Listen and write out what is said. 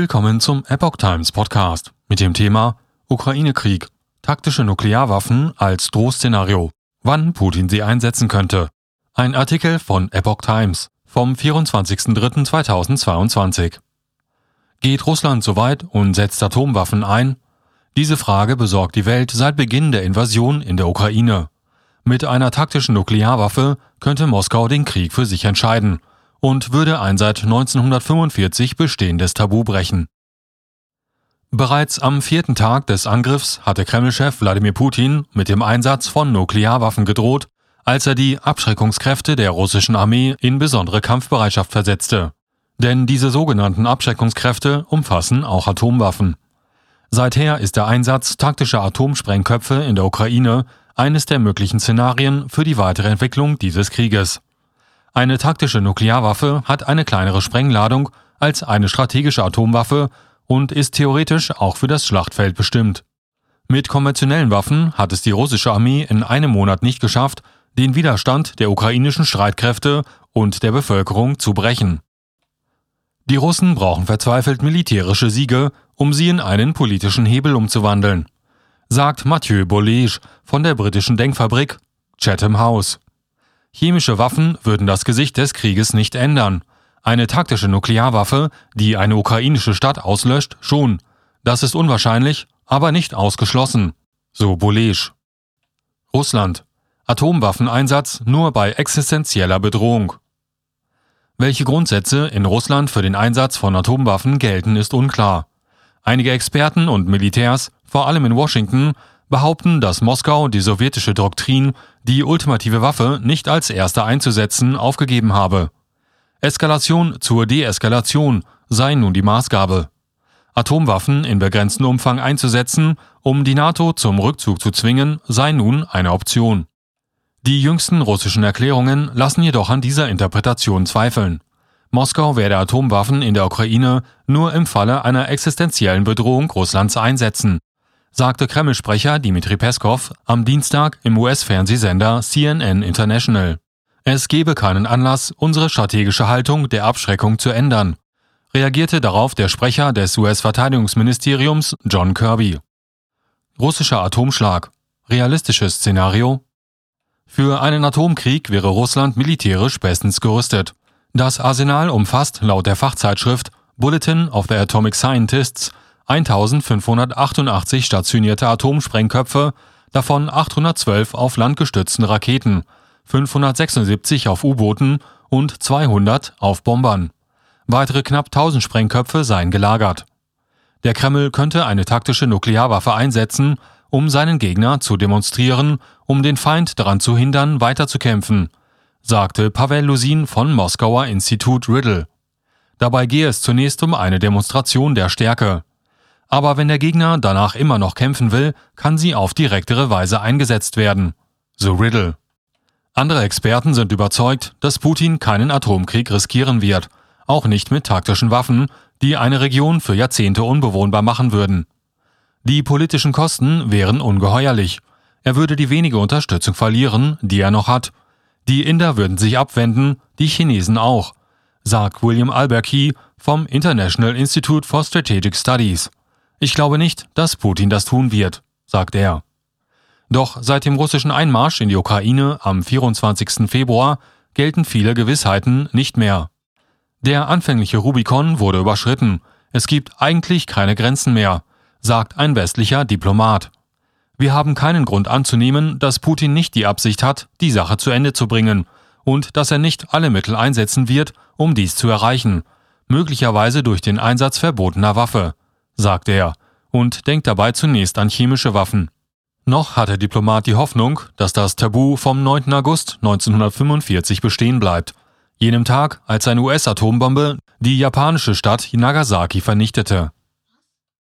Willkommen zum Epoch Times Podcast mit dem Thema Ukraine-Krieg, taktische Nuklearwaffen als Drohszenario, wann Putin sie einsetzen könnte. Ein Artikel von Epoch Times vom 24.03.2022. Geht Russland so weit und setzt Atomwaffen ein? Diese Frage besorgt die Welt seit Beginn der Invasion in der Ukraine. Mit einer taktischen Nuklearwaffe könnte Moskau den Krieg für sich entscheiden und würde ein seit 1945 bestehendes Tabu brechen. Bereits am vierten Tag des Angriffs hatte Kremlchef Wladimir Putin mit dem Einsatz von Nuklearwaffen gedroht, als er die Abschreckungskräfte der russischen Armee in besondere Kampfbereitschaft versetzte. Denn diese sogenannten Abschreckungskräfte umfassen auch Atomwaffen. Seither ist der Einsatz taktischer Atomsprengköpfe in der Ukraine eines der möglichen Szenarien für die weitere Entwicklung dieses Krieges. Eine taktische Nuklearwaffe hat eine kleinere Sprengladung als eine strategische Atomwaffe und ist theoretisch auch für das Schlachtfeld bestimmt. Mit konventionellen Waffen hat es die russische Armee in einem Monat nicht geschafft, den Widerstand der ukrainischen Streitkräfte und der Bevölkerung zu brechen. Die Russen brauchen verzweifelt militärische Siege, um sie in einen politischen Hebel umzuwandeln, sagt Mathieu Bollege von der britischen Denkfabrik Chatham House. Chemische Waffen würden das Gesicht des Krieges nicht ändern. Eine taktische Nuklearwaffe, die eine ukrainische Stadt auslöscht, schon. Das ist unwahrscheinlich, aber nicht ausgeschlossen. So Bollege. Russland. Atomwaffeneinsatz nur bei existenzieller Bedrohung. Welche Grundsätze in Russland für den Einsatz von Atomwaffen gelten, ist unklar. Einige Experten und Militärs, vor allem in Washington, behaupten, dass Moskau die sowjetische Doktrin, die ultimative Waffe nicht als erste einzusetzen, aufgegeben habe. Eskalation zur Deeskalation sei nun die Maßgabe. Atomwaffen in begrenztem Umfang einzusetzen, um die NATO zum Rückzug zu zwingen, sei nun eine Option. Die jüngsten russischen Erklärungen lassen jedoch an dieser Interpretation zweifeln. Moskau werde Atomwaffen in der Ukraine nur im Falle einer existenziellen Bedrohung Russlands einsetzen, sagte Kreml-Sprecher Dmitri Peskov am Dienstag im US-Fernsehsender CNN International. Es gebe keinen Anlass, unsere strategische Haltung der Abschreckung zu ändern, reagierte darauf der Sprecher des US-Verteidigungsministeriums John Kirby. Russischer Atomschlag. Realistisches Szenario für einen Atomkrieg wäre Russland militärisch bestens gerüstet. Das Arsenal umfasst laut der Fachzeitschrift Bulletin of the Atomic Scientists 1588 stationierte Atomsprengköpfe, davon 812 auf landgestützten Raketen, 576 auf U-Booten und 200 auf Bombern. Weitere knapp 1000 Sprengköpfe seien gelagert. Der Kreml könnte eine taktische Nuklearwaffe einsetzen, um seinen Gegner zu demonstrieren, um den Feind daran zu hindern, weiterzukämpfen, sagte Pavel Lusin von Moskauer Institut Riddle. Dabei gehe es zunächst um eine Demonstration der Stärke. Aber wenn der Gegner danach immer noch kämpfen will, kann sie auf direktere Weise eingesetzt werden. So Riddle. Andere Experten sind überzeugt, dass Putin keinen Atomkrieg riskieren wird, auch nicht mit taktischen Waffen, die eine Region für Jahrzehnte unbewohnbar machen würden. Die politischen Kosten wären ungeheuerlich. Er würde die wenige Unterstützung verlieren, die er noch hat. Die Inder würden sich abwenden, die Chinesen auch, sagt William Alberkey vom International Institute for Strategic Studies. Ich glaube nicht, dass Putin das tun wird, sagt er. Doch seit dem russischen Einmarsch in die Ukraine am 24. Februar gelten viele Gewissheiten nicht mehr. Der anfängliche Rubikon wurde überschritten. Es gibt eigentlich keine Grenzen mehr sagt ein westlicher Diplomat. Wir haben keinen Grund anzunehmen, dass Putin nicht die Absicht hat, die Sache zu Ende zu bringen und dass er nicht alle Mittel einsetzen wird, um dies zu erreichen, möglicherweise durch den Einsatz verbotener Waffe, sagt er und denkt dabei zunächst an chemische Waffen. Noch hat der Diplomat die Hoffnung, dass das Tabu vom 9. August 1945 bestehen bleibt, jenem Tag, als eine US-Atombombe die japanische Stadt Nagasaki vernichtete.